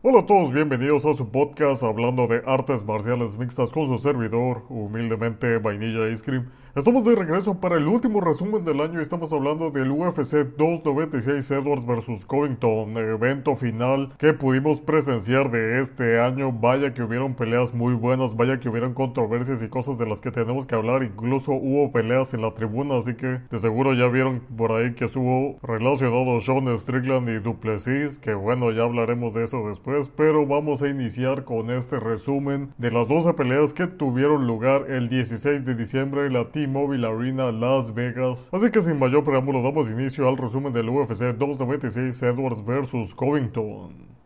Hola a todos, bienvenidos a su podcast hablando de artes marciales mixtas con su servidor, humildemente Vainilla Ice Cream. Estamos de regreso para el último resumen del año y estamos hablando del UFC 296 Edwards vs Covington, evento final que pudimos presenciar de este año. Vaya que hubieron peleas muy buenas, vaya que hubieron controversias y cosas de las que tenemos que hablar. Incluso hubo peleas en la tribuna, así que de seguro ya vieron por ahí que estuvo relacionado Sean Strickland y Duplessis, que bueno, ya hablaremos de eso después, pero vamos a iniciar con este resumen de las 12 peleas que tuvieron lugar el 16 de diciembre en la T-Mobile Arena Las Vegas. Así que sin mayor preámbulo damos inicio al resumen del UFC 296 Edwards vs Covington.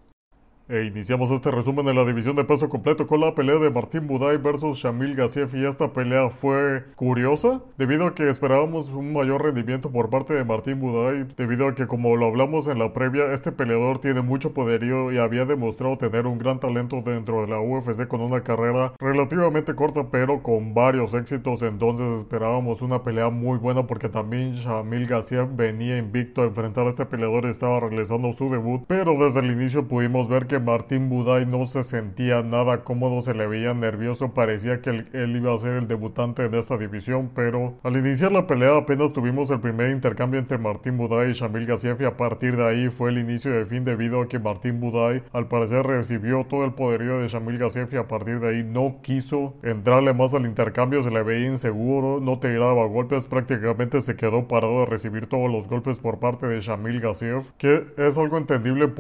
E iniciamos este resumen de la división de peso completo con la pelea de Martín Buday versus Shamil Gassiev y esta pelea fue curiosa debido a que esperábamos un mayor rendimiento por parte de Martín Buday debido a que como lo hablamos en la previa este peleador tiene mucho poderío y había demostrado tener un gran talento dentro de la UFC con una carrera relativamente corta pero con varios éxitos. Entonces esperábamos una pelea muy buena porque también Shamil Gassiev venía invicto a enfrentar a este peleador y estaba realizando su debut. Pero desde el inicio pudimos ver que Martín Buday no se sentía nada cómodo, se le veía nervioso, parecía que él, iba a ser el debutante de esta división, pero al iniciar la pelea apenas tuvimos el primer intercambio entre Martín Buday y Shamil Gassiev y a partir de ahí fue el inicio de fin debido a que Martín Buday al parecer recibió todo el poderío de Shamil Gassiev y a partir de ahí no quiso entrarle más al intercambio, se le veía inseguro, no tiraba golpes, prácticamente se quedó parado de recibir todos los golpes por parte de Shamil Gassiev, que es algo entendible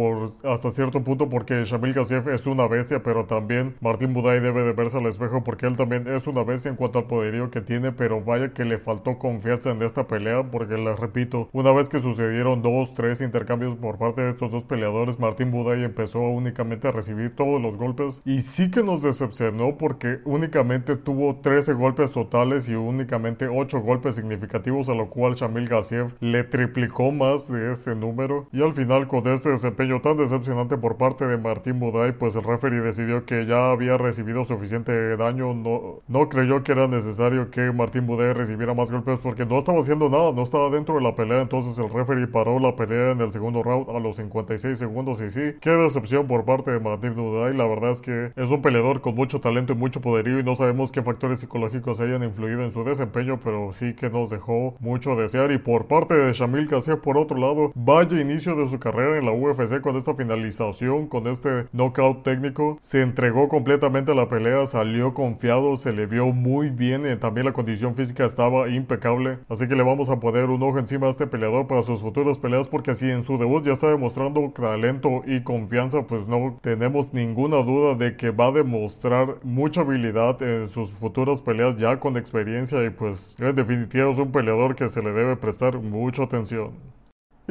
hasta cierto punto porque que Shamil Gassiev es una bestia, pero también Martín Buday debe de verse al espejo porque él también es una bestia en cuanto al poderío que tiene, pero vaya que le faltó confianza en esta pelea, porque les repito, una vez que sucedieron dos, tres intercambios por parte de estos dos peleadores, Martín Buday empezó únicamente a recibir todos los golpes y sí que nos decepcionó porque únicamente tuvo 13 golpes totales y únicamente 8 golpes significativos, a lo cual Shamil Gassiev le triplicó más de este número y al final con este desempeño tan decepcionante por parte de Martín Buday, pues el referee decidió que ya había recibido suficiente daño, no, no creyó que era necesario que Martín Buday recibiera más golpes porque no estaba haciendo nada, no estaba dentro de la pelea, entonces el referee paró la pelea en el segundo round a los 56 segundos y sí, qué decepción por parte de Martín Buday, la verdad es que es un peleador con mucho talento y mucho poderío y no sabemos qué factores psicológicos hayan influido en su desempeño, pero sí que nos dejó mucho desear. Y por parte de Shamil Kassiev por otro lado, vaya inicio de su carrera en la UFC con esta finalización, con este knockout técnico. Se entregó completamente a la pelea, salió confiado, se le vio muy bien. y también la condición física estaba impecable. Así que le vamos a poner un ojo encima a este peleador para sus futuras peleas. Porque si en su debut ya está demostrando talento y confianza, pues no tenemos ninguna duda de que va a demostrar mucha habilidad en sus futuras peleas ya con experiencia. Y pues en definitiva es un peleador que se le debe prestar mucha atención.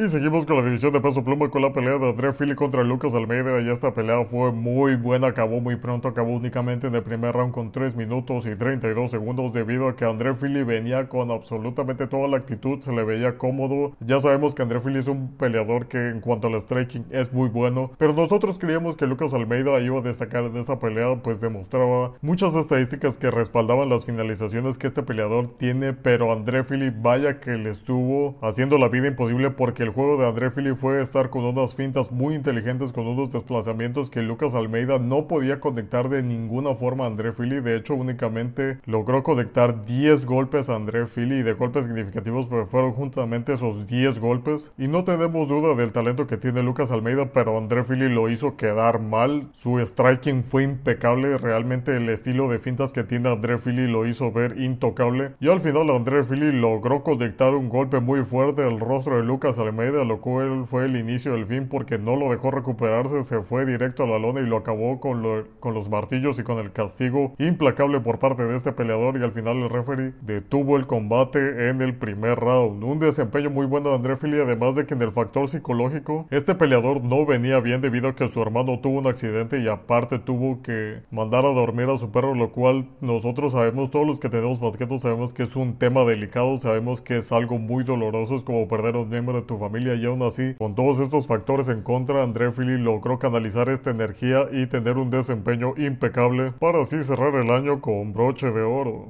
Y seguimos con la división de peso pluma con la pelea de André Philly contra Lucas Almeida. Y esta pelea fue muy buena, acabó muy pronto, acabó únicamente en el primer round con 3 minutos y 32 segundos debido a que André Philly venía con absolutamente toda la actitud, se le veía cómodo, ya sabemos que André Philly es un peleador que en cuanto al striking es muy bueno, pero nosotros creíamos que Lucas Almeida iba a destacar en esta pelea, pues demostraba muchas estadísticas que respaldaban las finalizaciones que este peleador tiene, pero André Philly vaya que le estuvo haciendo la vida imposible porque el juego de André Fili fue estar con unas fintas muy inteligentes, con unos desplazamientos que Lucas Almeida no podía conectar de ninguna forma a André Fili. De hecho, únicamente logró conectar 10 golpes a André Fili y de golpes significativos, pero fueron juntamente esos 10 golpes. Y no tenemos duda del talento que tiene Lucas Almeida, pero André Fili lo hizo quedar mal. Su striking fue impecable. Realmente el estilo de fintas que tiene André Fili lo hizo ver intocable. Y al final André Fili logró conectar un golpe muy fuerte al rostro de Lucas Almeida Almeida, lo cual fue el inicio del fin porque no lo dejó recuperarse, se fue directo a la lona y lo acabó con, con los martillos y con el castigo implacable por parte de este peleador y al final el referee detuvo el combate en el primer round. Un desempeño muy bueno de André Fili, además de que en el factor psicológico este peleador no venía bien debido a que su hermano tuvo un accidente y aparte tuvo que mandar a dormir a su perro, lo cual nosotros sabemos, todos los que tenemos basquetos sabemos que es un tema delicado, sabemos que es algo muy doloroso, es como perder un miembro de tu familia y aún así, con todos estos factores en contra, André Fili logró canalizar esta energía y tener un desempeño impecable para así cerrar el año con broche de oro.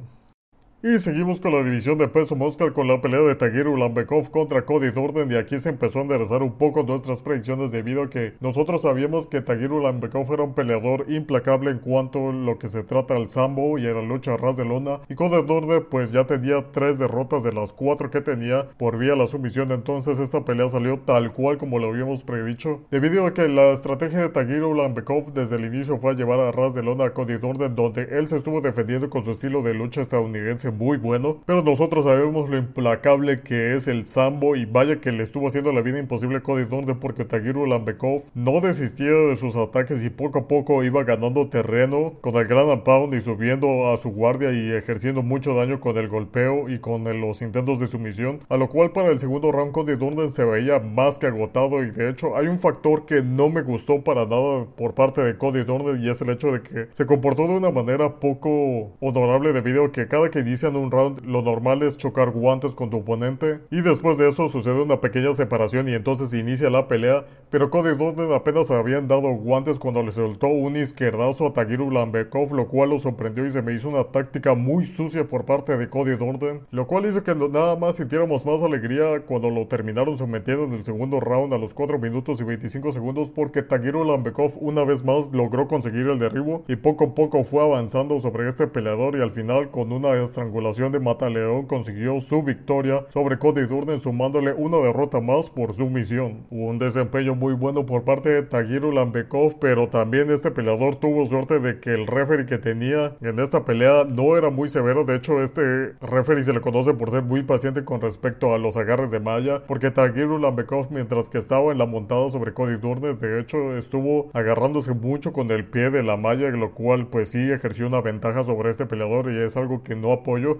Y seguimos con la división de peso mosca con la pelea de Tagiru Lambekov contra Cody Durden y aquí se empezó a enderezar un poco nuestras predicciones debido a que nosotros sabíamos que Tagiru Lambekov era un peleador implacable en cuanto a lo que se trata al sambo y a la lucha a ras de lona. Y Cody Durden pues ya tenía tres derrotas de las cuatro que tenía por vía la sumisión. Entonces esta pelea salió tal cual como lo habíamos predicho. Debido a que la estrategia de Tagiru Lambekov desde el inicio fue a llevar a ras de lona a Cody Durden donde él se estuvo defendiendo con su estilo de lucha estadounidense muy bueno, pero nosotros sabemos lo implacable que es el Sambo y vaya que le estuvo haciendo la vida imposible a Cody Durden porque Tagiru Lambekov no desistía de sus ataques y poco a poco iba ganando terreno con el Grand Pound y subiendo a su guardia y ejerciendo mucho daño con el golpeo y con los intentos de sumisión, a lo cual para el segundo round Cody Durden se veía más que agotado y de hecho hay un factor que no me gustó para nada por parte de Cody Durden y es el hecho de que se comportó de una manera poco honorable debido a que cada que dice en un round, lo normal es chocar guantes con tu oponente. Y después de eso sucede una pequeña separación y entonces inicia la pelea. Pero Cody Durden apenas habían dado guantes cuando le soltó un izquierdazo a Tagiru Lambekov, lo cual lo sorprendió y se me hizo una táctica muy sucia por parte de Cody Durden. Lo cual hizo que nada más sintiéramos más alegría cuando lo terminaron sometiendo en el segundo round a los 4 minutos y 25 segundos porque Tagiru Lambekov una vez más logró conseguir el derribo y poco a poco fue avanzando sobre este peleador y al final con una estrangulación de Mataleón consiguió su victoria sobre Cody Durden sumándole una derrota más por su misión. Un desempeño muy bueno por parte de Tagiru Lambekov, pero también este peleador tuvo suerte de que el referee que tenía en esta pelea no era muy severo. De hecho, este referee se le conoce por ser muy paciente con respecto a los agarres de malla, porque Tagiru Lambekov mientras que estaba en la montada sobre Cody Durden, de hecho estuvo agarrándose mucho con el pie de la malla, lo cual pues sí ejerció una ventaja sobre este peleador y es algo que no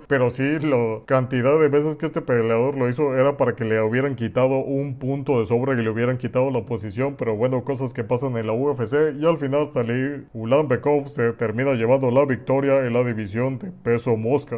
pero sí la cantidad de veces que este peleador lo hizo era para que le hubieran quitado un punto de sobra, que le hubieran quitado la posición, pero bueno, cosas que pasan en la UFC y al final Talib Ulanbekov se termina llevando la victoria en la división de peso mosca.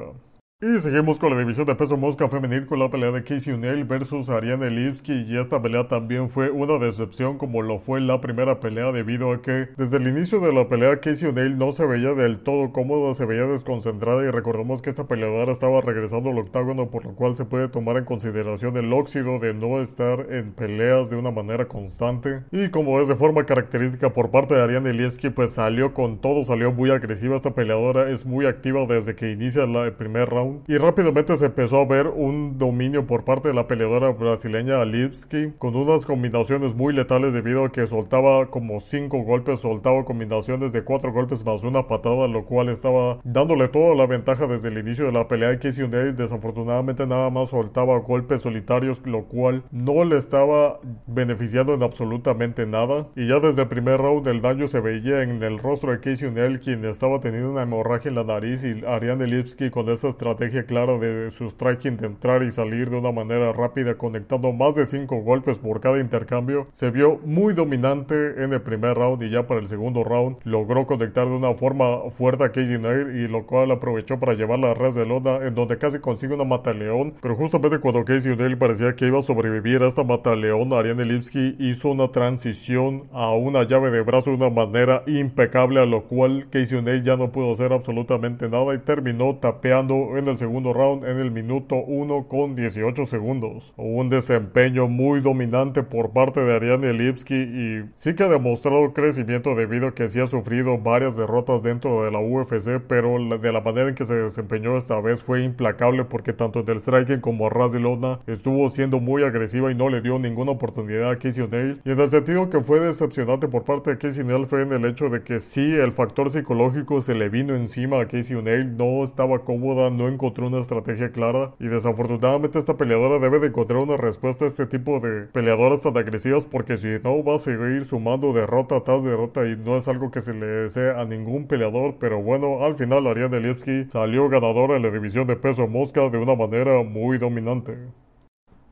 Y seguimos con la división de peso mosca femenil con la pelea de Casey O'Neill versus Ariane Lipski y esta pelea también fue una decepción como lo fue la primera pelea debido a que desde el inicio de la pelea Casey O'Neill no se veía del todo cómoda, se veía desconcentrada. Y recordamos que esta peleadora estaba regresando al octágono por lo cual se puede tomar en consideración el óxido de no estar en peleas de una manera constante. Y como es de forma característica por parte de Ariane Lipski pues salió con todo, salió muy agresiva esta peleadora, es muy activa desde que inicia el primer round y rápidamente se empezó a ver un dominio por parte de la peleadora brasileña Lipski con unas combinaciones muy letales debido a que soltaba como 5 golpes, soltaba combinaciones de 4 golpes más una patada, lo cual estaba dándole toda la ventaja desde el inicio de la pelea. Casey O'Neill desafortunadamente nada más soltaba golpes solitarios, lo cual no le estaba beneficiando en absolutamente nada. Y ya desde el primer round el daño se veía en el rostro de Casey O'Neill, quien estaba teniendo una hemorragia en la nariz y Ariane Lipski con esta estrategia clara de su striking de entrar y salir de una manera rápida conectando más de 5 golpes por cada intercambio, se vio muy dominante en el primer round y ya para el segundo round logró conectar de una forma fuerte a Casey Nair y lo cual aprovechó para llevarla a ras de lona en donde casi consigue una mataleón, pero justamente cuando Casey Nair parecía que iba a sobrevivir a esta mataleón, Ariane Lipski hizo una transición a una llave de brazo de una manera impecable a lo cual Casey Nair ya no pudo hacer absolutamente nada y terminó tapeando en el segundo round en el minuto 1 con 18 segundos. Un desempeño muy dominante por parte de Ariane Lipski y sí que ha demostrado crecimiento debido a que sí ha sufrido varias derrotas dentro de la UFC, pero de la manera en que se desempeñó esta vez fue implacable porque tanto en el striking como a ras de lona estuvo siendo muy agresiva y no le dio ninguna oportunidad a Casey O'Neill. Y en el sentido que fue decepcionante por parte de Casey O'Neill fue en el hecho de que sí el factor psicológico se le vino encima a Casey O'Neill, no estaba cómoda, no encontró una estrategia clara y desafortunadamente esta peleadora debe de encontrar una respuesta a este tipo de peleadoras tan agresivas porque si no va a seguir sumando derrota tras derrota y no es algo que se le desea a ningún peleador pero bueno al final Ariane Lipski salió ganadora en la división de peso mosca de una manera muy dominante.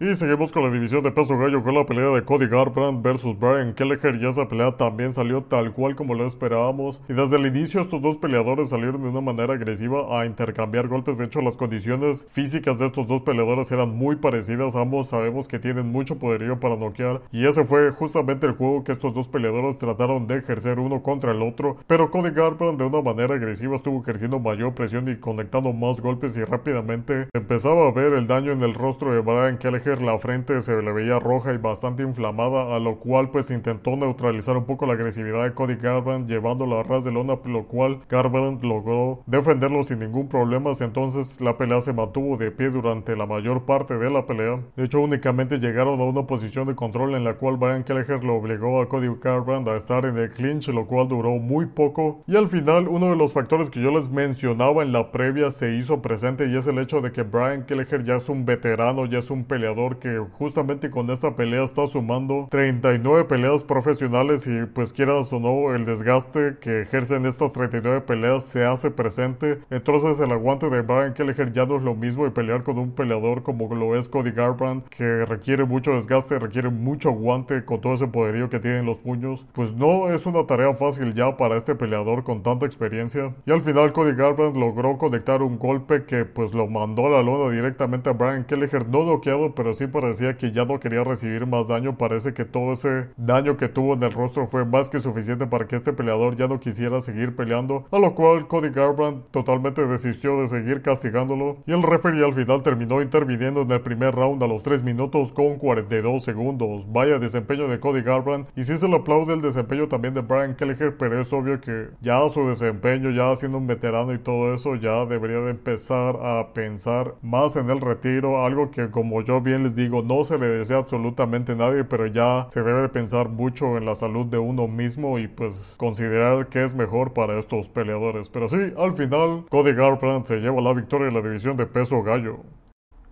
Y seguimos con la división de peso gallo con la pelea de Cody Garbrandt versus Brian Kelleher y esa pelea también salió tal cual como lo esperábamos. Y desde el inicio estos dos peleadores salieron de una manera agresiva a intercambiar golpes. De hecho las condiciones físicas de estos dos peleadores eran muy parecidas. Ambos sabemos que tienen mucho poderío para noquear. Y ese fue justamente el juego que estos dos peleadores trataron de ejercer uno contra el otro. Pero Cody Garbrandt de una manera agresiva estuvo ejerciendo mayor presión y conectando más golpes y rápidamente empezaba a ver el daño en el rostro de Brian Kelleher la frente se le veía roja y bastante inflamada, a lo cual pues intentó neutralizar un poco la agresividad de Cody Garbrandt llevándolo a ras de lona, lo cual Garbrandt logró defenderlo sin ningún problema, entonces la pelea se mantuvo de pie durante la mayor parte de la pelea. De hecho únicamente llegaron a una posición de control en la cual Brian Kelleher lo obligó a Cody Garbrandt a estar en el clinch, lo cual duró muy poco. Y al final uno de los factores que yo les mencionaba en la previa se hizo presente y es el hecho de que Brian Kelleher ya es un veterano, ya es un peleador que justamente con esta pelea está sumando 39 peleas profesionales y pues quieras o no el desgaste que ejercen estas 39 peleas se hace presente. Entonces el aguante de Brian Kelleher ya no es lo mismo y pelear con un peleador como lo es Cody Garbrandt que requiere mucho desgaste, requiere mucho aguante con todo ese poderío que tienen los puños. Pues no es una tarea fácil ya para este peleador con tanta experiencia. Y al final Cody Garbrandt logró conectar un golpe que pues lo mandó a la lona directamente a Brian Kelleher, no noqueado pero sí parecía que ya no quería recibir más daño. Parece que todo ese daño que tuvo en el rostro fue más que suficiente para que este peleador ya no quisiera seguir peleando, a lo cual Cody Garbrandt totalmente desistió de seguir castigándolo y el referee al final terminó interviniendo en el primer round a los 3 minutos con 42 segundos. Vaya desempeño de Cody Garbrandt y sí se le aplaude el desempeño también de Brian Kelleher, pero es obvio que ya su desempeño, ya siendo un veterano y todo eso, ya debería de empezar a pensar más en el retiro, algo que como yo les digo, no se le desea absolutamente a nadie, pero ya se debe de pensar mucho en la salud de uno mismo y pues considerar qué es mejor para estos peleadores. Pero sí, al final, Cody Garbrandt se lleva la victoria en la división de peso gallo.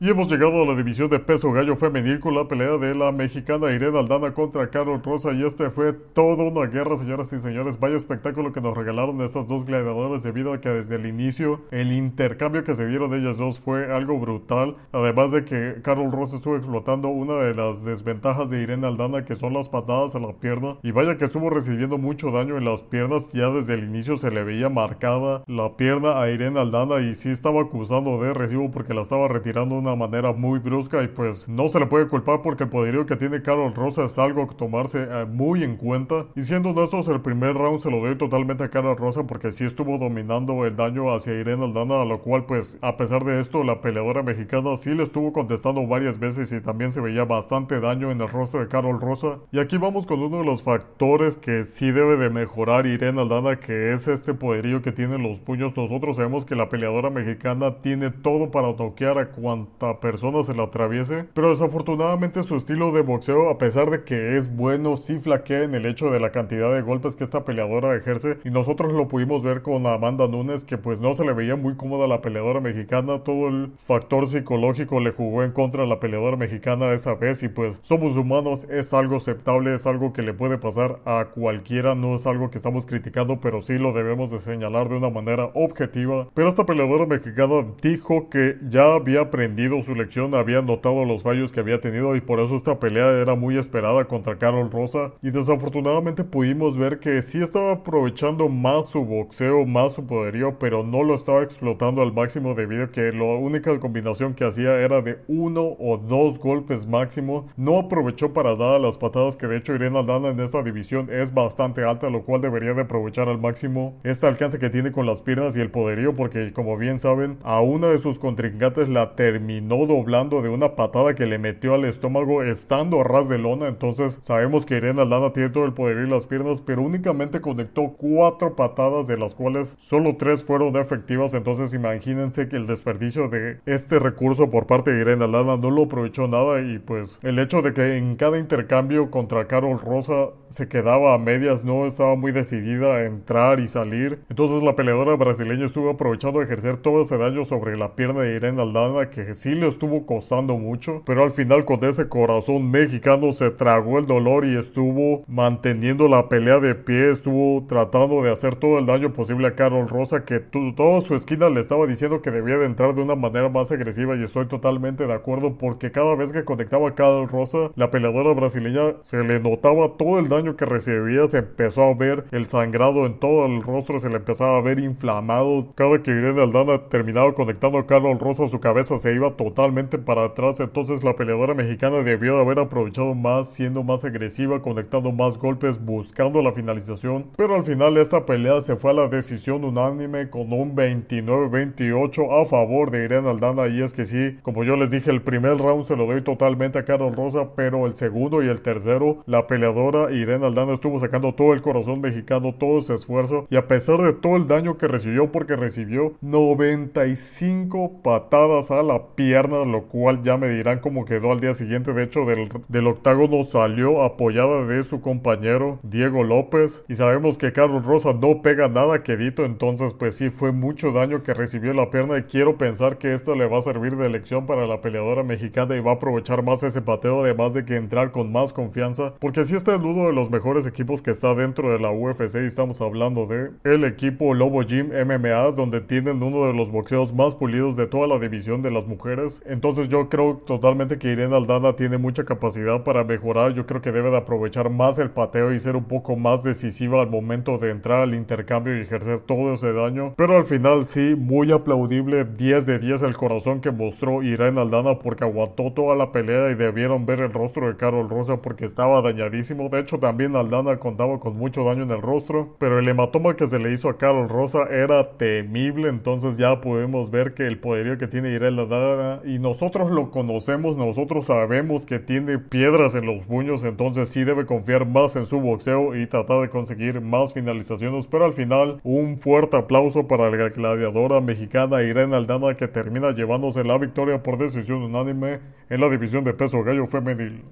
Y hemos llegado a la división de peso gallo femenil con la pelea de la mexicana Irene Aldana contra Carol Rosa y este fue toda una guerra, señoras y señores. Vaya espectáculo que nos regalaron estas dos gladiadoras debido a que desde el inicio el intercambio que se dieron ellas dos fue algo brutal. Además de que Carol Rosa estuvo explotando una de las desventajas de Irene Aldana que son las patadas a la pierna. Y vaya que estuvo recibiendo mucho daño en las piernas. Ya desde el inicio se le veía marcada la pierna a Irene Aldana y sí estaba acusando de recibo porque la estaba retirando una manera muy brusca y pues no se le puede culpar porque el poderío que tiene Carol Rosa es algo que tomarse eh, muy en cuenta. Y siendo honestos, el primer round se lo doy totalmente a Carol Rosa porque sí estuvo dominando el daño hacia Irene Aldana, a lo cual pues a pesar de esto la peleadora mexicana sí le estuvo contestando varias veces y también se veía bastante daño en el rostro de Carol Rosa. Y aquí vamos con uno de los factores que sí debe de mejorar Irene Aldana, que es este poderío que tienen los puños. Nosotros sabemos que la peleadora mexicana tiene todo para toquear a cuanta persona se la atraviese, pero desafortunadamente su estilo de boxeo, a pesar de que es bueno, sí flaquea en el hecho de la cantidad de golpes que esta peleadora ejerce. Y nosotros lo pudimos ver con Amanda Nunes que pues no se le veía muy cómoda la peleadora mexicana, todo el factor psicológico le jugó en contra a la peleadora mexicana esa vez. Y pues somos humanos, es algo aceptable, es algo que le puede pasar a cualquiera, no es algo que estamos criticando, pero sí lo debemos de señalar de una manera objetiva. Pero esta peleadora mexicana dijo que ya había aprendido su lección, había notado los fallos que había tenido y por eso esta pelea era muy esperada contra Carol Rosa. Y desafortunadamente pudimos ver que sí estaba aprovechando más su boxeo, más su poderío, pero no lo estaba explotando al máximo debido a que la única combinación que hacía era de uno o dos golpes máximo. No aprovechó para dar las patadas que de hecho Irene Aldana en esta división es bastante alta, lo cual debería de aprovechar al máximo este alcance que tiene con las piernas y el poderío, porque como bien saben, a una de sus contrincantes la terminó no doblando de una patada que le metió al estómago estando a ras de lona. Entonces sabemos que Irene Aldana tiene todo el poder y las piernas, pero únicamente conectó cuatro patadas de las cuales solo tres fueron efectivas. Entonces imagínense que el desperdicio de este recurso por parte de Irene Aldana no lo aprovechó nada y pues el hecho de que en cada intercambio contra Carol Rosa se quedaba a medias, no estaba muy decidida a entrar y salir. Entonces la peleadora brasileña estuvo aprovechando a ejercer todo ese daño sobre la pierna de Irene Aldana que sí le estuvo costando mucho, pero al final con ese corazón mexicano se tragó el dolor y estuvo manteniendo la pelea de pie, estuvo tratando de hacer todo el daño posible a Carol Rosa, que toda su esquina le estaba diciendo que debía de entrar de una manera más agresiva y estoy totalmente de acuerdo porque cada vez que conectaba a Carol Rosa, la peleadora brasileña se le notaba todo el daño que recibía, se empezó a ver el sangrado en todo el rostro, se le empezaba a ver inflamado. Cada que Irene Aldana terminaba conectando a Carol Rosa, su cabeza se iba totalmente para atrás, entonces la peleadora mexicana debió de haber aprovechado más, siendo más agresiva, conectando más golpes, buscando la finalización, pero al final esta pelea se fue a la decisión unánime con un 29-28 a favor de Irene Aldana. Y es que sí, como yo les dije, el primer round se lo doy totalmente a Carol Rosa, pero el segundo y el tercero, la peleadora Irene Aldana estuvo sacando todo el corazón mexicano, todo ese esfuerzo. Y a pesar de todo el daño que recibió porque recibió 95 patadas a la lo cual ya me dirán cómo quedó al día siguiente, de hecho del, octágono salió apoyada de su compañero Diego López. Y sabemos que Carlos Rosa no pega nada quedito, entonces pues sí fue mucho daño que recibió la pierna. Y quiero pensar que esto le va a servir de lección para la peleadora mexicana y va a aprovechar más ese pateo además de que entrar con más confianza. Porque si este es uno de los mejores equipos que está dentro de la UFC y estamos hablando de el equipo Lobo Gym MMA donde tienen uno de los boxeos más pulidos de toda la división de las mujeres entonces yo creo totalmente que Irene Aldana tiene mucha capacidad para mejorar yo creo que debe de aprovechar más el pateo y ser un poco más decisiva al momento de entrar al intercambio y ejercer todo ese daño pero al final sí muy aplaudible 10 de 10 el corazón que mostró Irene Aldana porque aguantó toda la pelea y debieron ver el rostro de Carol Rosa porque estaba dañadísimo. De hecho, también Aldana contaba con mucho daño en el rostro, pero el hematoma que se le hizo a Carol Rosa era temible. Entonces ya podemos ver que el poderío que tiene Irene Aldana y nosotros lo conocemos, nosotros sabemos que tiene piedras en los puños, entonces sí debe confiar más en su boxeo y tratar de conseguir más finalizaciones. Pero al final, un fuerte aplauso para la gladiadora mexicana Irene Aldana que termina llevándose la victoria por decisión unánime en la división de peso gallo femenil.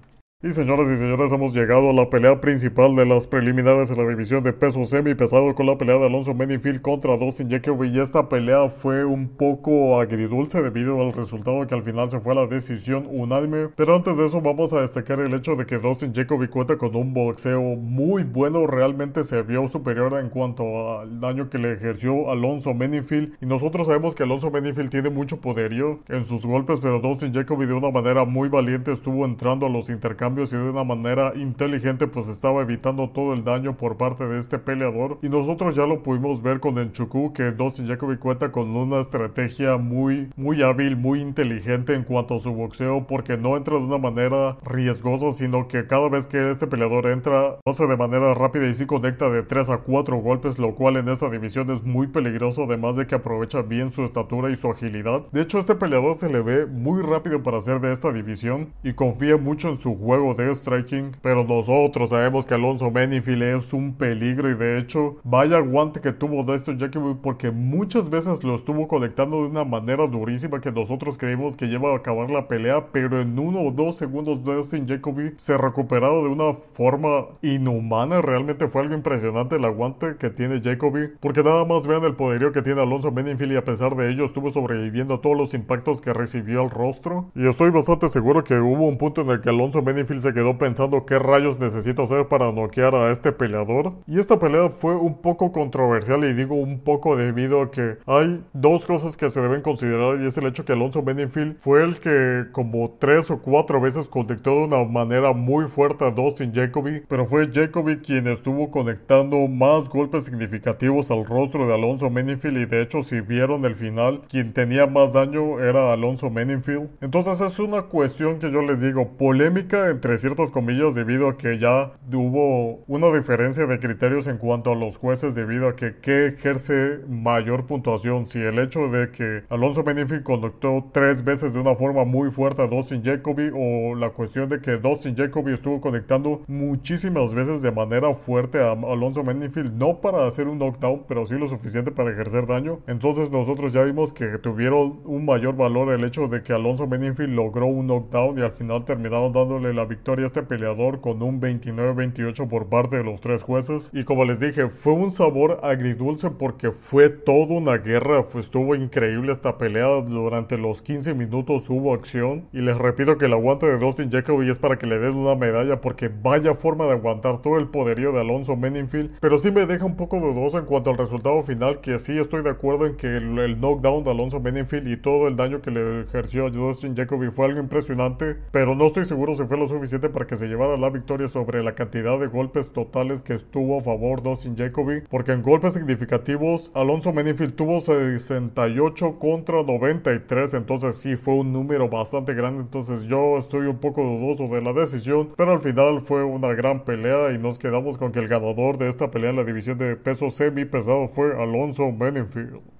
Y señoras y señores, hemos llegado a la pelea principal de las preliminares en la división de peso semi pesado con la pelea de Alonso Menifield contra Dustin Jacoby. Y esta pelea fue un poco agridulce debido al resultado que al final se fue a la decisión unánime. Pero antes de eso vamos a destacar el hecho de que Dustin Jacoby cuenta con un boxeo muy bueno. Realmente se vio superior en cuanto al daño que le ejerció Alonso Menifield. Y nosotros sabemos que Alonso Menifield tiene mucho poderío en sus golpes, pero Dustin Jacoby de una manera muy valiente estuvo entrando a los intercambios y de una manera inteligente pues estaba evitando todo el daño por parte de este peleador y nosotros ya lo pudimos ver con Enchuku que Dustin Jacoby cuenta con una estrategia muy muy hábil, muy inteligente en cuanto a su boxeo porque no entra de una manera riesgosa sino que cada vez que este peleador entra lo hace de manera rápida y sí conecta de 3 a 4 golpes lo cual en esta división es muy peligroso además de que aprovecha bien su estatura y su agilidad. De hecho este peleador se le ve muy rápido para ser de esta división y confía mucho en su juego de striking, pero nosotros sabemos que Alonso Menifield es un peligro y de hecho vaya guante que tuvo Dustin Jacoby porque muchas veces lo estuvo conectando de una manera durísima que nosotros creímos que lleva a acabar la pelea, pero en uno o dos segundos Dustin Jacoby se recuperado de una forma inhumana, realmente fue algo impresionante el aguante que tiene Jacoby, porque nada más vean el poderío que tiene Alonso Menifield y a pesar de ello estuvo sobreviviendo a todos los impactos que recibió al rostro. Y estoy bastante seguro que hubo un punto en el que Alonso Menifield se quedó pensando qué rayos necesito hacer para noquear a este peleador. Y esta pelea fue un poco controversial y digo un poco debido a que hay dos cosas que se deben considerar y es el hecho que Alonso Benefield fue el que como tres o cuatro veces conectó de una manera muy fuerte a Dustin Jacoby, pero fue Jacoby quien estuvo conectando más golpes significativos al rostro de Alonso Benefield y de hecho si vieron el final quien tenía más daño era Alonso Benefield. Entonces es una cuestión que yo les digo polémica entre ciertas comillas debido a que ya hubo una diferencia de criterios en cuanto a los jueces debido a que qué ejerce mayor puntuación, si el hecho de que Alonso Benefield conductó tres veces de una forma muy fuerte a Dustin Jacoby o la cuestión de que Dustin Jacoby estuvo conectando muchísimas veces de manera fuerte a Alonso Benefield, no para hacer un knockdown, pero sí lo suficiente para ejercer daño. Entonces nosotros ya vimos que tuvieron un mayor valor el hecho de que Alonso Benefield logró un knockdown y al final terminaron dándole la victoria a este peleador con un 29-28 por parte de los tres jueces. Y como les dije, fue un sabor agridulce porque fue toda una guerra, fue, estuvo increíble esta pelea, durante los 15 minutos hubo acción. Y les repito que el aguante de Dustin Jacoby es para que le den una medalla porque vaya forma de aguantar todo el poderío de Alonso Meningfield. Pero sí me deja un poco dudoso en cuanto al resultado final, que sí estoy de acuerdo en que el, el knockdown de Alonso Meningfield y todo el daño que le ejerció a Dustin Jacoby fue algo impresionante, pero no estoy seguro si fue lo suficiente para que se llevara la victoria sobre la cantidad de golpes totales que estuvo a favor Dustin Jacoby, porque en golpes significativos Alonso Meningfield tuvo 68 contra 93, entonces sí fue un número bastante grande, entonces yo estoy un poco dudoso de la decisión, pero al final fue una gran pelea y nos quedamos con que el ganador de esta pelea en la división de peso semi pesado fue Alonso Meningfield.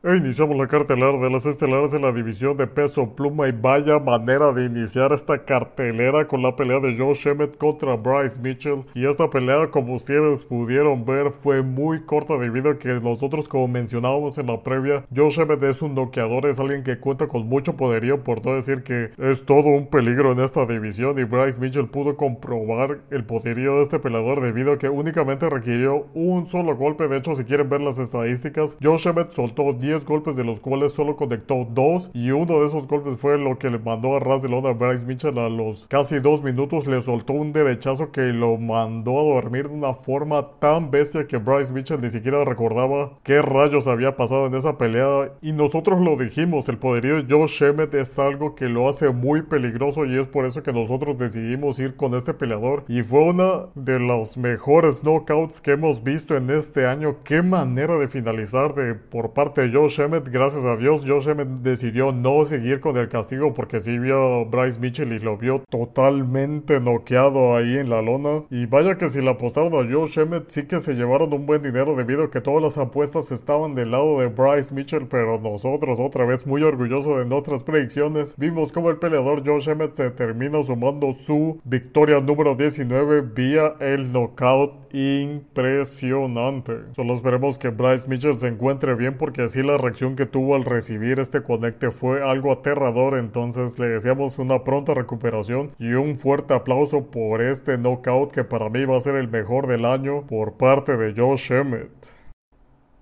E iniciamos la cartelera de las estelares en la división de peso pluma y vaya manera de iniciar esta cartelera con la pelea de Joe Shemet contra Bryce Mitchell. Y esta pelea, como ustedes pudieron ver, fue muy corta debido a que nosotros, como mencionábamos en la previa, Joe Shemet es un noqueador, es alguien que cuenta con mucho poderío, por no decir que es todo un peligro en esta división. Y Bryce Mitchell pudo comprobar el poderío de este peleador debido a que únicamente requirió un solo golpe. De hecho, si quieren ver las estadísticas, Joe Shemet soltó 10 golpes de los cuales solo conectó dos y uno de esos golpes fue lo que le mandó a ras de lona a Bryce Mitchell a los casi dos minutos. Le soltó un derechazo que lo mandó a dormir de una forma tan bestia que Bryce Mitchell ni siquiera recordaba qué rayos había pasado en esa pelea. Y nosotros lo dijimos el poderío de Joe Shemet es algo que lo hace muy peligroso y es por eso que nosotros decidimos ir con este peleador. Y fue una de los mejores knockouts que hemos visto en este año. Qué manera de finalizar de por parte de Joe Shemet, gracias a Dios, Joe Shemet decidió no seguir con el castigo porque sí vio a Bryce Mitchell y lo vio totalmente noqueado ahí en la lona. Y vaya que si le apostaron a Joe Shemet, sí que se llevaron un buen dinero debido a que todas las apuestas estaban del lado de Bryce Mitchell, pero nosotros, otra vez muy orgullosos de nuestras predicciones, vimos como el peleador Joe Shemet se termina sumando su victoria número 19 vía el knockout impresionante. Solo esperemos que Bryce Mitchell se encuentre bien porque así la reacción que tuvo al recibir este conecte fue algo aterrador. Entonces le deseamos una pronta recuperación y un fuerte aplauso por este knockout que para mí va a ser el mejor del año por parte de Josh Emmett.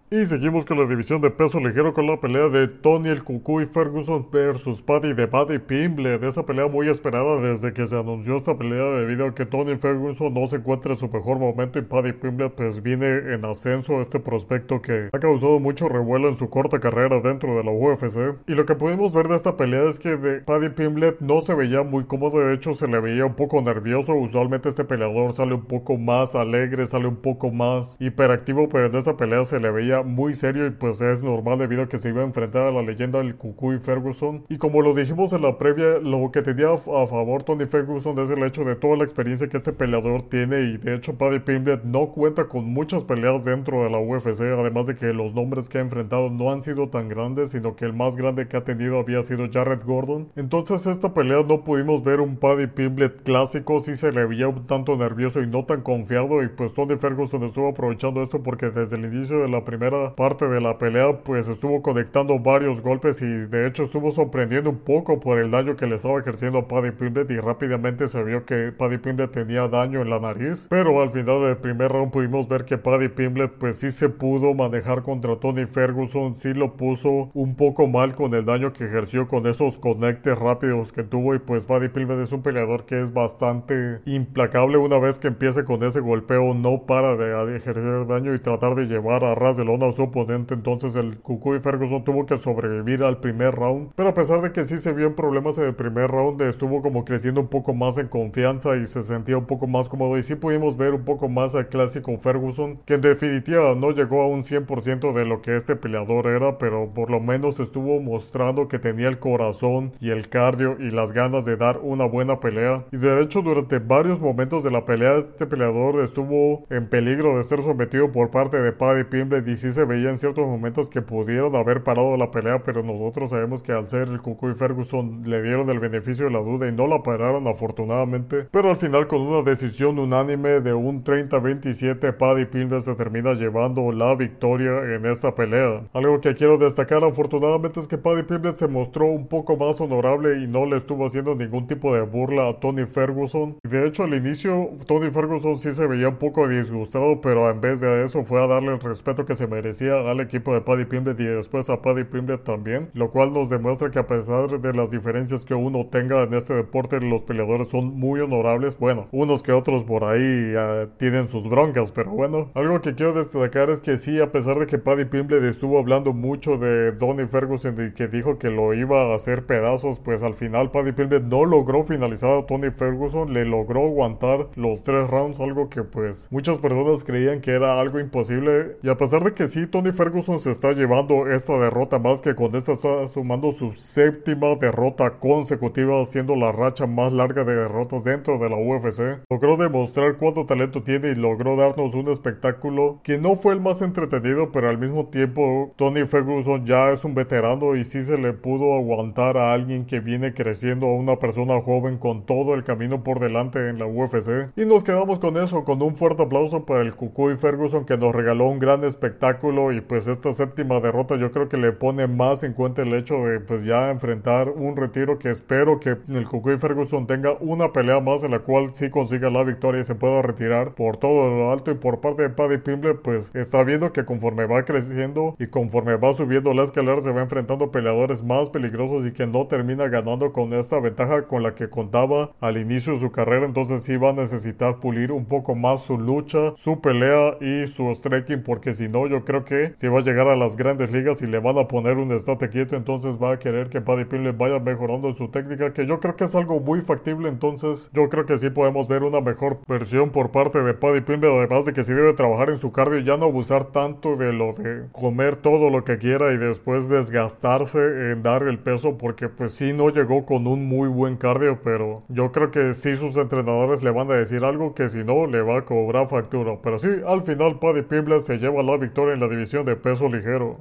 Y seguimos con la división de peso ligero con la pelea de Tony el Cucuy Ferguson versus Paddy de Paddy Pimble. De esa pelea muy esperada desde que se anunció esta pelea debido a que Tony Ferguson no se encuentra en su mejor momento y Paddy Pimble pues viene en ascenso este prospecto que ha causado mucho revuelo en su corta carrera dentro de la UFC. Y lo que pudimos ver de esta pelea es que de Paddy Pimble no se veía muy cómodo, de hecho se le veía un poco nervioso. Usualmente este peleador sale un poco más alegre, sale un poco más hiperactivo, pero en esta pelea se le veía muy serio y pues es normal debido a que se iba a enfrentar a la leyenda del Cucuy Ferguson. Y como lo dijimos en la previa, lo que tenía a favor Tony Ferguson es el hecho de toda la experiencia que este peleador tiene y de hecho Paddy Pimblett no cuenta con muchas peleas dentro de la UFC, además de que los nombres que ha enfrentado no han sido tan grandes, sino que el más grande que ha tenido había sido Jared Gordon. Entonces esta pelea no pudimos ver un Paddy Pimblett clásico, sí se le veía un tanto nervioso y no tan confiado y pues Tony Ferguson estuvo aprovechando esto porque desde el inicio de la primera parte de la pelea pues estuvo conectando varios golpes y de hecho estuvo sorprendiendo un poco por el daño que le estaba ejerciendo a Paddy Pimblett y rápidamente se vio que Paddy Pimblett tenía daño en la nariz. Pero al final del primer round pudimos ver que Paddy Pimblett pues sí se pudo manejar contra Tony Ferguson sí lo puso un poco mal con el daño que ejerció con esos conectes rápidos que tuvo y pues Paddy Pimblett es un peleador que es bastante implacable. Una vez que empiece con ese golpeo no para de ejercer daño y tratar de llevar a ras de lona su oponente, entonces el Cucuy Ferguson tuvo que sobrevivir al primer round. Pero a pesar de que sí se vio en problemas en el primer round, estuvo como creciendo un poco más en confianza y se sentía un poco más cómodo. Y sí pudimos ver un poco más al clásico Ferguson, que en definitiva no llegó a un 100% de lo que este peleador era, pero por lo menos estuvo mostrando que tenía el corazón y el cardio y las ganas de dar una buena pelea. Y de hecho, durante varios momentos de la pelea, este peleador estuvo en peligro de ser sometido por parte de Paddy Pimble, sí se veía en ciertos momentos que pudieron haber parado la pelea, pero nosotros sabemos que al ser el Cucu y Ferguson le dieron el beneficio de la duda y no la pararon afortunadamente. Pero al final con una decisión unánime de un 30-27, Paddy Pimble se termina llevando la victoria en esta pelea. Algo que quiero destacar afortunadamente es que Paddy Pimble se mostró un poco más honorable y no le estuvo haciendo ningún tipo de burla a Tony Ferguson. De hecho al inicio Tony Ferguson sí se veía un poco disgustado, pero en vez de eso fue a darle el respeto que se merecía al equipo de Paddy Pimble y después a Paddy Pimble también, lo cual nos demuestra que a pesar de las diferencias que uno tenga en este deporte, los peleadores son muy honorables. Bueno, unos que otros por ahí uh, tienen sus broncas, pero bueno. Algo que quiero destacar es que sí, a pesar de que Paddy Pimble estuvo hablando mucho de Donny Ferguson y que dijo que lo iba a hacer pedazos, pues al final Paddy Pimble no logró finalizar a Tony Ferguson, le logró aguantar los tres rounds, algo que pues muchas personas creían que era algo imposible. Y a pesar de que sí, Tony Ferguson se está llevando esta derrota más que con esta está sumando su séptima derrota consecutiva, siendo la racha más larga de derrotas dentro de la UFC. Logró demostrar cuánto talento tiene y logró darnos un espectáculo que no fue el más entretenido, pero al mismo tiempo Tony Ferguson ya es un veterano y sí se le pudo aguantar a alguien que viene creciendo, a una persona joven con todo el camino por delante en la UFC. Y nos quedamos con eso, con un fuerte aplauso para el Cucuy Ferguson que nos regaló un gran espectáculo y pues esta séptima derrota yo creo que le pone más en cuenta el hecho de pues ya enfrentar un retiro que espero que el Cucuy Ferguson tenga una pelea más en la cual sí consiga la victoria y se pueda retirar por todo lo alto y por parte de Paddy Pimble pues está viendo que conforme va creciendo y conforme va subiendo la escalera se va enfrentando peleadores más peligrosos y que no termina ganando con esta ventaja con la que contaba al inicio de su carrera. Entonces sí va a necesitar pulir un poco más su lucha, su pelea y su striking porque si no yo creo que si va a llegar a las grandes ligas y le van a poner un estate quieto entonces va a querer que Paddy Pimble vaya mejorando su técnica que yo creo que es algo muy factible entonces yo creo que sí podemos ver una mejor versión por parte de Paddy Pimble además de que si debe trabajar en su cardio y ya no abusar tanto de lo de comer todo lo que quiera y después desgastarse en dar el peso porque pues sí no llegó con un muy buen cardio pero yo creo que sí sus entrenadores le van a decir algo que si no le va a cobrar factura. Pero sí al final Paddy Pimble se lleva la victoria en la división de peso ligero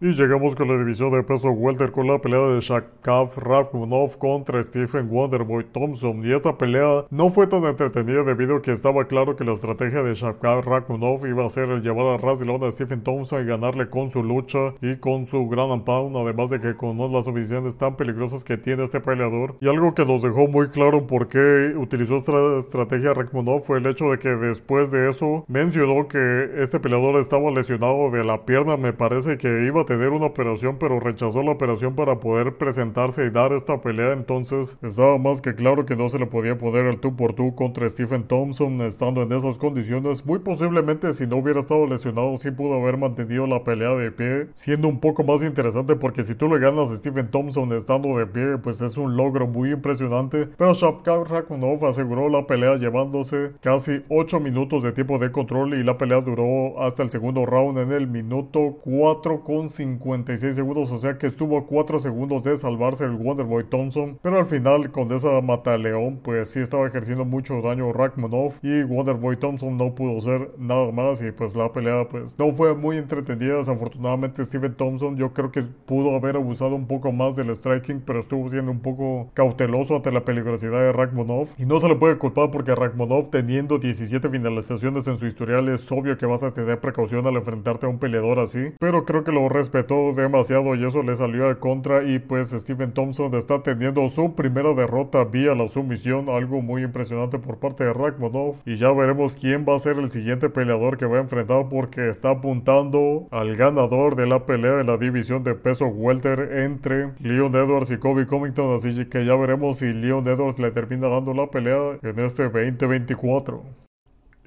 y llegamos con la división de peso welter con la pelea de Shakav Rakhmonov contra Stephen Wonderboy Thompson. Y esta pelea no fue tan entretenida debido a que estaba claro que la estrategia de Shakav Rakhmonov iba a ser el llevar a ras de a Stephen Thompson y ganarle con su lucha y con su gran pound, además de que con las oficinas tan peligrosas que tiene este peleador. Y algo que nos dejó muy claro por qué utilizó esta estrategia Rakhmonov fue el hecho de que después de eso mencionó que este peleador estaba lesionado de la pierna, me parece que iba a tener una operación, pero rechazó la operación para poder presentarse y dar esta pelea. Entonces estaba más que claro que no se le podía poner el tú por tú contra Stephen Thompson estando en esas condiciones. Muy posiblemente si no hubiera estado lesionado, sí pudo haber mantenido la pelea de pie, siendo un poco más interesante porque si tú le ganas a Stephen Thompson estando de pie, pues es un logro muy impresionante. Pero Shapkar Rakhmonov aseguró la pelea llevándose casi 8 minutos de tiempo de control y la pelea duró hasta el segundo round en el minuto 4 con 56 segundos, o sea que estuvo a 4 segundos de salvarse el Wonderboy Thompson, pero al final con esa mataleón pues sí estaba ejerciendo mucho daño Rakhmonov y Wonderboy Thompson no pudo hacer nada más y pues la pelea pues no fue muy entretenida, desafortunadamente Steven Thompson yo creo que pudo haber abusado un poco más del striking, pero estuvo siendo un poco cauteloso ante la peligrosidad de Rakhmonov y no se le puede culpar porque Rakhmonov teniendo 17 finalizaciones en su historial es obvio que vas a tener precaución al enfrentarte a un peleador así, pero creo que lo respetó demasiado y eso le salió de contra. Y pues Steven Thompson está teniendo su primera derrota vía la sumisión, algo muy impresionante por parte de Rakhmonov y ya veremos quién va a ser el siguiente peleador que va a enfrentar porque está apuntando al ganador de la pelea en la división de peso welter entre Leon Edwards y Kobe Covington, así que ya veremos si Leon Edwards le termina dando la pelea en este 2024.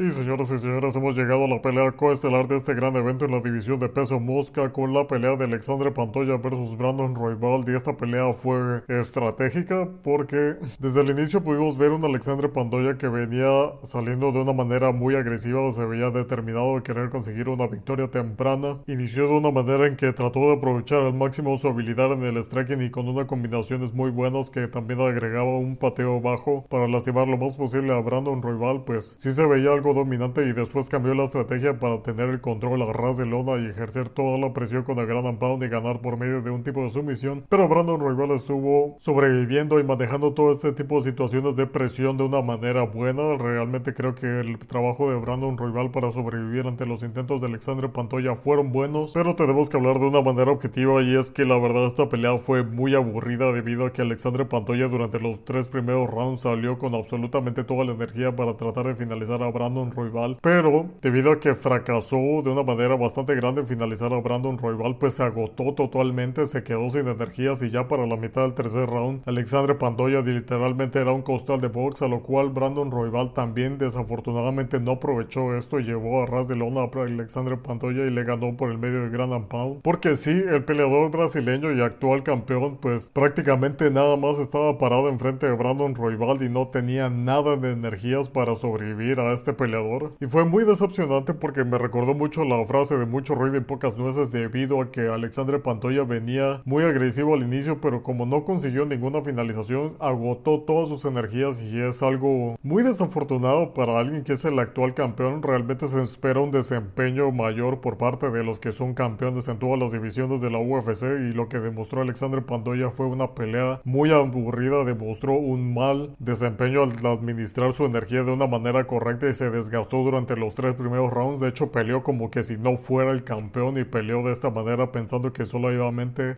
Y señoras y señores, hemos llegado a la pelea coestelar de este gran evento en la división de peso mosca con la pelea de Alexandre Pantoya versus Brandon Roybal. Y esta pelea fue estratégica porque desde el inicio pudimos ver un Alexandre Pantoya que venía saliendo de una manera muy agresiva, se veía determinado de querer conseguir una victoria temprana. Inició de una manera en que trató de aprovechar al máximo su habilidad en el striking y con unas combinaciones muy buenas que también agregaba un pateo bajo para lastimar lo más posible a Brandon Roybal. Pues sí se veía algo dominante y después cambió la estrategia para tener el control a ras de lona y ejercer toda la presión con el Gran Pound y ganar por medio de un tipo de sumisión. Pero Brandon Royval estuvo sobreviviendo y manejando todo este tipo de situaciones de presión de una manera buena. Realmente creo que el trabajo de Brandon Royval para sobrevivir ante los intentos de Alexandre Pantoya fueron buenos, pero tenemos que hablar de una manera objetiva y es que la verdad esta pelea fue muy aburrida debido a que Alexandre Pantoya durante los tres primeros rounds salió con absolutamente toda la energía para tratar de finalizar a Brandon Royval, pero debido a que fracasó de una manera bastante grande en finalizar a Brandon Royval, pues se agotó totalmente, se quedó sin energías y ya para la mitad del tercer round, Alexandre Pantoya literalmente era un costal de box, a lo cual Brandon Royval también desafortunadamente no aprovechó esto y llevó a ras de lona a Alexandre Pantoya y le ganó por el medio de Grand Pound. Porque sí, el peleador brasileño y actual campeón, pues prácticamente nada más estaba parado enfrente de Brandon Royval y no tenía nada de energías para sobrevivir a este Y fue muy decepcionante porque me recordó mucho la frase de mucho ruido y pocas nueces debido a que Alexandre Pantoya venía muy agresivo al inicio, pero como no consiguió ninguna finalización, agotó todas sus energías y es algo muy desafortunado para alguien que es el actual campeón. Realmente se espera un desempeño mayor por parte de los que son campeones en todas las divisiones de la UFC y lo que demostró Alexandre Pantoya fue una pelea muy aburrida, demostró un mal desempeño al administrar su energía de una manera correcta y se desgastó durante los tres primeros rounds. De hecho, peleó como que si no fuera el campeón y peleó de esta manera pensando que solo iba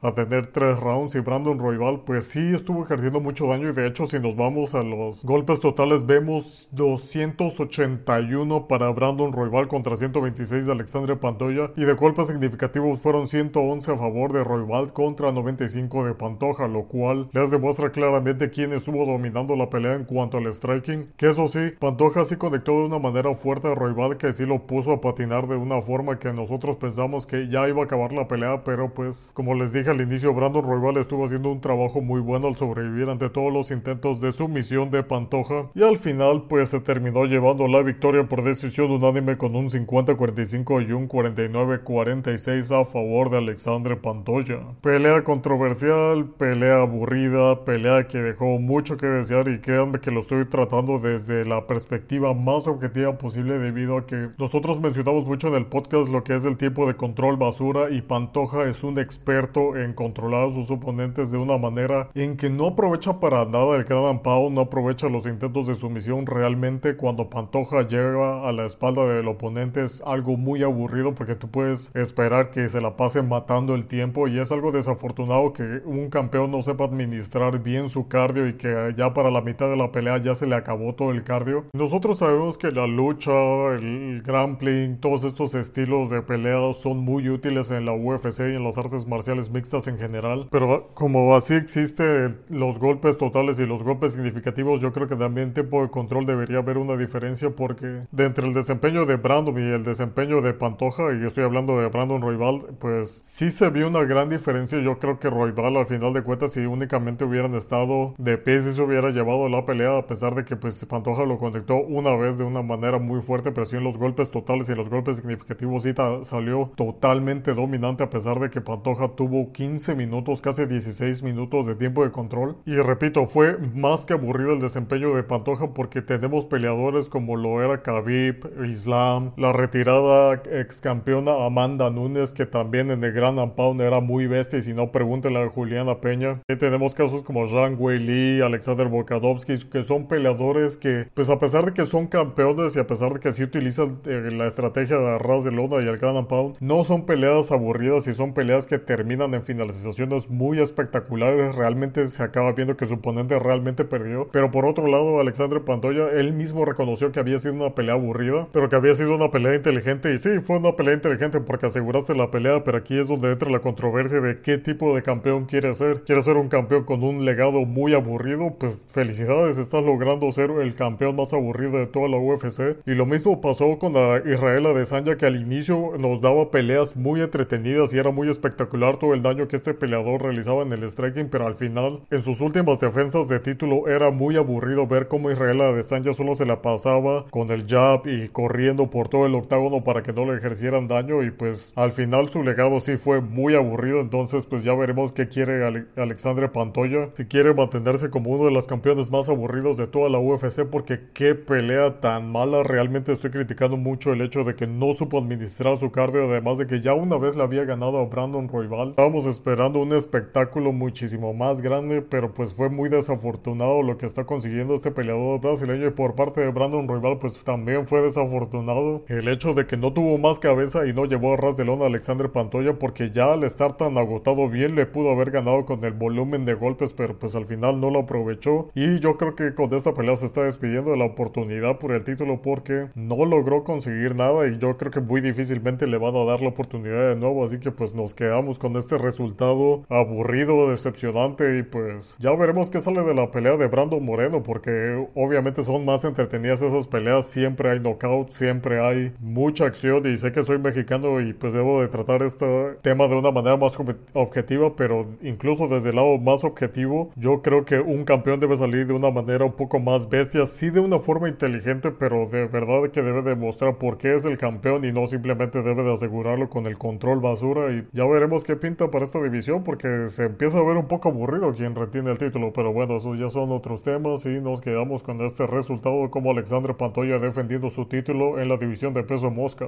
a tener tres rounds. Y Brandon Royval pues sí estuvo ejerciendo mucho daño. Y de hecho si nos vamos a los golpes totales vemos 281 para Brandon Royval contra 126 de Alexandre Pantoya y de golpes significativos fueron 111 a favor de Royval contra 95 de Pantoja, lo cual les demuestra claramente quién estuvo dominando la pelea en cuanto al striking, que eso sí, Pantoja sí conectó de una manera fuerte a Royval que sí lo puso a patinar de una forma que nosotros pensamos que ya iba a acabar la pelea, pero pues como les dije al inicio, Brandon Royval estuvo haciendo un trabajo muy bueno al sobrevivir ante todos los intentos de sumisión de Pantoja y al final pues se terminó llevando la victoria por decisión unánime con un 50-45 y un 49-46 a favor de Alexandre Pantoya. Pelea controversial, pelea aburrida, pelea que dejó mucho que desear y créanme que lo estoy tratando desde la perspectiva más objetiva posible debido a que nosotros mencionamos mucho en el podcast lo que es el tiempo de control basura y Pantoja es un experto en controlar a sus oponentes de una manera en que no aprovecha para nada el Gran Pound, no aprovecha los intentos de sumisión. Realmente cuando Pantoja llega a la espalda del oponente es algo muy aburrido porque tú puedes esperar que se la pase matando el tiempo y es algo desafortunado que un campeón no sepa administrar bien su cardio y que ya para la mitad de la pelea ya se le acabó todo el cardio. Nosotros sabemos que la lucha, el, grappling, todos estos estilos de pelea son muy útiles en la UFC y en las artes marciales mixtas en general, pero como así existe los golpes totales y los golpes significativos, yo creo que también tiempo de control debería haber una diferencia porque de entre el desempeño de Brandon y el desempeño de Pantoja, y estoy hablando de Brandon Royval, pues sí se vio una gran diferencia. Yo creo que Royval al final de cuentas si únicamente hubieran estado de pie y se hubiera llevado la pelea a pesar de que pues Pantoja lo conectó una vez de una manera muy fuerte, pero sí en los golpes totales y los golpes significativos sí salió totalmente dominante a pesar de que Pantoja tuvo 15 minutos, casi 16 minutos de tiempo de control. Y repito, fue más que aburrido el desempeño de Pantoja porque tenemos peleadores como lo era Khabib, Islam, la retirada ex campeona Amanda Nunes que también en el Grand Pound era muy bestia y si no pregúntenle a Juliana Peña. Y tenemos casos como Zhang Wei Li, Alexander Volkanovski que son peleadores que pues a pesar de que son campeones y a pesar de que sí utilizan eh, la estrategia de arras de lona y el Pound, no son peleas aburridas y son peleas que terminan en finalizaciones muy espectaculares. Realmente se acaba viendo que su oponente realmente perdió. Pero por otro lado, Alexandre Pantoya, él mismo reconoció que había sido una pelea aburrida, pero que había sido una pelea inteligente. Y sí, fue una pelea inteligente porque aseguraste la pelea, pero aquí es donde entra la controversia de qué tipo de campeón quiere ser. ¿Quiere ser un campeón con un legado muy aburrido? Pues felicidades, estás logrando ser el campeón más aburrido de toda la UFC. Y lo mismo pasó con la Israel Adesanya, que al inicio nos daba peleas muy entretenidas y era muy espectacular todo el daño que este peleador realizaba en el striking, pero al final, en sus últimas defensas de título, era muy aburrido ver cómo Israel Adesanya solo se la pasaba con el jab y corriendo por todo el octágono para que no le ejercieran daño y pues al final su legado sí fue muy aburrido, entonces pues ya veremos qué quiere Alexandre Pantoya, si quiere mantenerse como uno de los campeones más aburridos de toda la UFC porque qué pelea tan mala. Realmente estoy criticando mucho el hecho de que no supo administrar su cardio, además de que ya una vez le había ganado a Brandon Royval. Estábamos esperando un espectáculo muchísimo más grande, pero pues fue muy desafortunado lo que está consiguiendo este peleador brasileño y por parte de Brandon Royval pues también fue desafortunado el hecho de que no tuvo más cabeza y no llevó a ras de lona a Alexander Pantoya porque ya al estar tan agotado bien le pudo haber ganado con el volumen de golpes, pero pues al final no lo aprovechó y yo creo que con esta pelea se está despidiendo de la oportunidad por el título porque no logró conseguir nada y yo creo que muy difícilmente le van a dar la oportunidad de nuevo, así que pues nos quedamos con este resultado aburrido, decepcionante y pues ya veremos qué sale de la pelea de Brandon Moreno porque obviamente son más entretenidas esas peleas, siempre hay knockout, siempre hay mucha acción y sé que soy mexicano y pues debo de tratar este tema de una manera más objetiva, pero incluso desde el lado más objetivo, yo creo que un campeón debe salir de una manera un poco más bestia, sí de una forma inteligente, pero de verdad que debe demostrar por qué es el campeón y no simplemente debe de asegurarlo con el control basura y ya veremos qué pinta para esta división porque se empieza a ver un poco aburrido quien retiene el título, pero bueno, esos ya son otros temas y nos quedamos con este resultado como Alexandre Pantoya defendiendo su título en la división de peso mosca.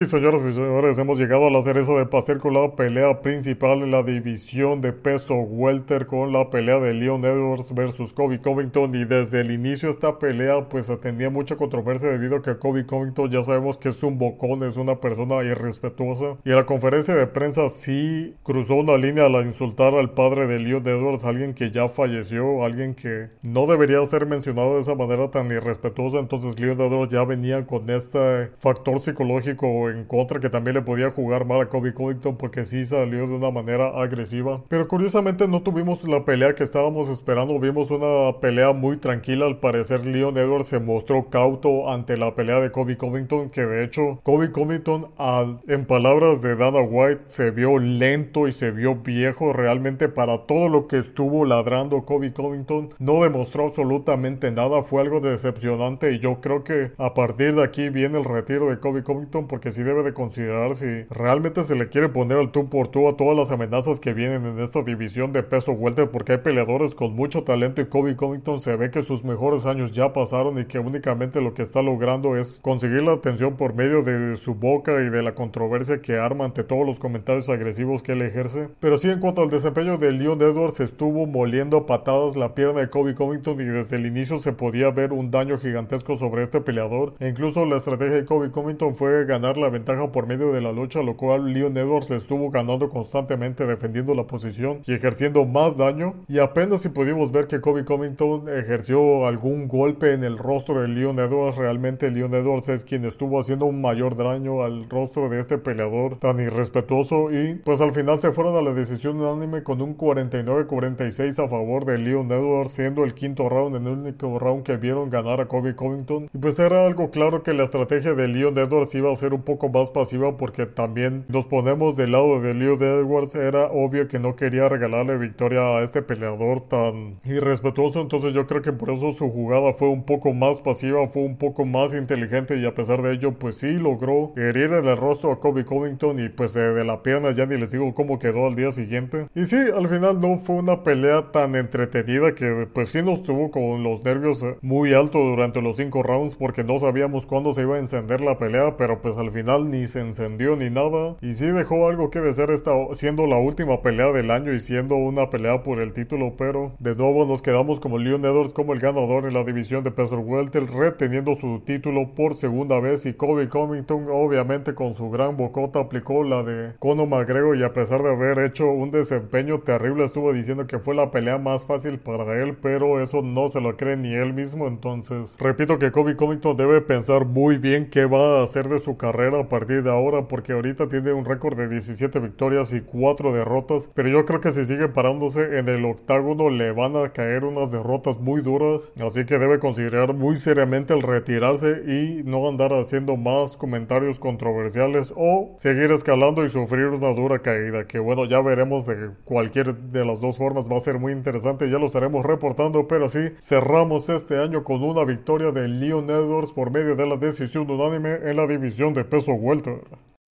Y señoras y señores, hemos llegado a la cereza de pastel con la pelea principal en la división de peso welter con la pelea de Leon Edwards versus Kobe Covington. Y desde el inicio esta pelea pues atendía mucha controversia debido a que Kobe Covington ya sabemos que es un bocón, es una persona irrespetuosa. Y en la conferencia de prensa sí cruzó una línea al insultar al padre de Leon Edwards, alguien que ya falleció, alguien que no debería ser mencionado de esa manera tan irrespetuosa, entonces Leon Edwards ya venía con este factor psicológico en contra que también le podía jugar mal a Kobe Covington porque sí salió de una manera agresiva. Pero curiosamente no tuvimos la pelea que estábamos esperando, vimos una pelea muy tranquila. Al parecer Leon Edwards se mostró cauto ante la pelea de Kobe Covington que de hecho Kobe Covington en palabras de Dana White se vio lento y se vio viejo realmente para todo lo que estuvo ladrando Kobe Covington no demostró absolutamente nada fue algo decepcionante y yo creo que a partir de aquí viene el retiro de Kobe Covington porque si debe de considerar si realmente se le quiere poner al tú por tú a todas las amenazas que vienen en esta división de peso welter porque hay peleadores con mucho talento y Kobe Covington se ve que sus mejores años ya pasaron y que únicamente lo que está logrando es conseguir la atención por medio de su boca y de la controversia que arma ante todos los comentarios agresivos que él ejerce. Pero sí en cuanto al desempeño de Leon Edwards estuvo moliendo patadas la pierna de Kobe Covington y desde el inicio se podía ver un daño gigantesco sobre este peleador e incluso la estrategia de Kobe Covington fue ganar la ventaja por medio de la lucha, lo cual Leon Edwards le estuvo ganando constantemente defendiendo la posición y ejerciendo más daño. Y apenas si pudimos ver que Kobe Covington ejerció algún golpe en el rostro de Leon Edwards, realmente Leon Edwards es quien estuvo haciendo un mayor daño al rostro de este peleador tan irrespetuoso y pues al final se fueron a la decisión unánime con un 49-46 a favor de Leon Edwards, siendo el quinto round el único round que vieron ganar a Kobe Covington. Y pues era algo claro que la estrategia de Leon Edwards iba a ser un poco más pasiva porque también nos ponemos del lado de Leo Edwards. Era obvio que no quería regalarle victoria a este peleador tan irrespetuoso. Entonces yo creo que por eso su jugada fue un poco más pasiva, fue un poco más inteligente y a pesar de ello pues sí logró herir en el rostro a Kobe Covington y pues de la pierna ya ni les digo cómo quedó al día siguiente. Y sí, al final no fue una pelea tan entretenida que pues sí nos tuvo con los nervios muy altos durante los cinco rounds porque no sabíamos cuándo se iba a encender la pelea, pero pues al final ni se encendió ni nada. Y sí dejó algo que desear esta, siendo la última pelea del año y siendo una pelea por el título, pero de nuevo nos quedamos como Leon Edwards como el ganador en la división de peso welter, reteniendo su título por segunda vez y Kobe Covington obviamente con su gran bocota aplicó la de Conor McGregor y a pesar de haber hecho un desempeño terrible estuvo diciendo que fue la pelea más fácil para él, pero eso no se lo cree ni él mismo, entonces repito que Kobe Covington debe pensar muy bien qué va a hacer de su carrera a partir de ahora porque ahorita tiene un récord de 17 victorias y 4 derrotas, pero yo creo que si sigue parándose en el octágono le van a caer unas derrotas muy duras, así que debe considerar muy seriamente el retirarse y no andar haciendo más comentarios controversiales o seguir escalando y sufrir una dura caída, que bueno, ya veremos de cualquier de las dos formas, va a ser muy interesante, ya lo estaremos reportando, pero sí, cerramos este año con una victoria de Leon Edwards por medio de la decisión unánime en la división de peso welter.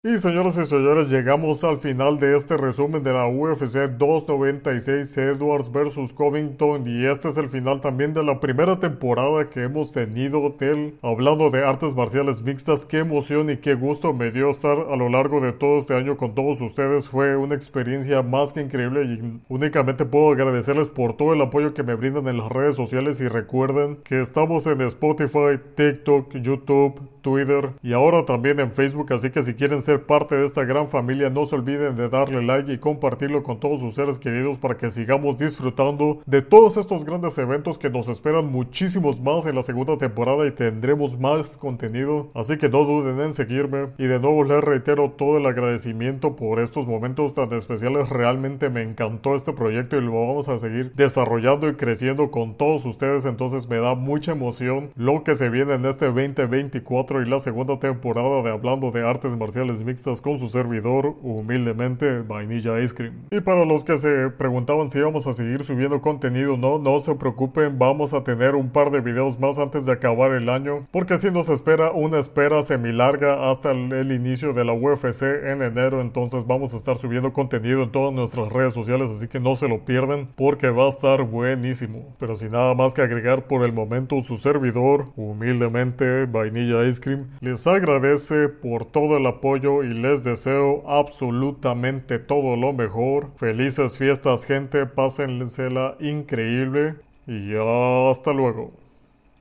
Y señoras y señores, llegamos al final de este resumen de la UFC 296 Edwards vs Covington y este es el final también de la primera temporada que hemos tenido del hablando de artes marciales mixtas. Qué emoción y qué gusto me dio estar a lo largo de todo este año con todos ustedes. Fue una experiencia más que increíble y únicamente puedo agradecerles por todo el apoyo que me brindan en las redes sociales y recuerden que estamos en Spotify, TikTok, YouTube, Twitter y ahora también en Facebook, así que si quieren ser parte de esta gran familia, no se olviden de darle like y compartirlo con todos sus seres queridos para que sigamos disfrutando de todos estos grandes eventos que nos esperan muchísimos más en la segunda temporada y tendremos más contenido, así que no duden en seguirme y de nuevo les reitero todo el agradecimiento por estos momentos tan especiales, realmente me encantó este proyecto y lo vamos a seguir desarrollando y creciendo con todos ustedes, entonces me da mucha emoción lo que se viene en este 2024 y la segunda temporada de Hablando de Artes Marciales Mixtas con su servidor, humildemente, Vainilla Ice Cream. Y para los que se preguntaban si íbamos a seguir subiendo contenido, no, no se preocupen, vamos a tener un par de videos más antes de acabar el año, porque así nos espera una espera semi larga hasta el, el inicio de la UFC en enero, entonces vamos a estar subiendo contenido en todas nuestras redes sociales, así que no se lo pierdan, porque va a estar buenísimo. Pero sin nada más que agregar por el momento, su servidor, humildemente, Vainilla Ice Cream, les agradece por todo el y les deseo absolutamente todo lo mejor. Felices fiestas gente, pásensela increíble y hasta luego.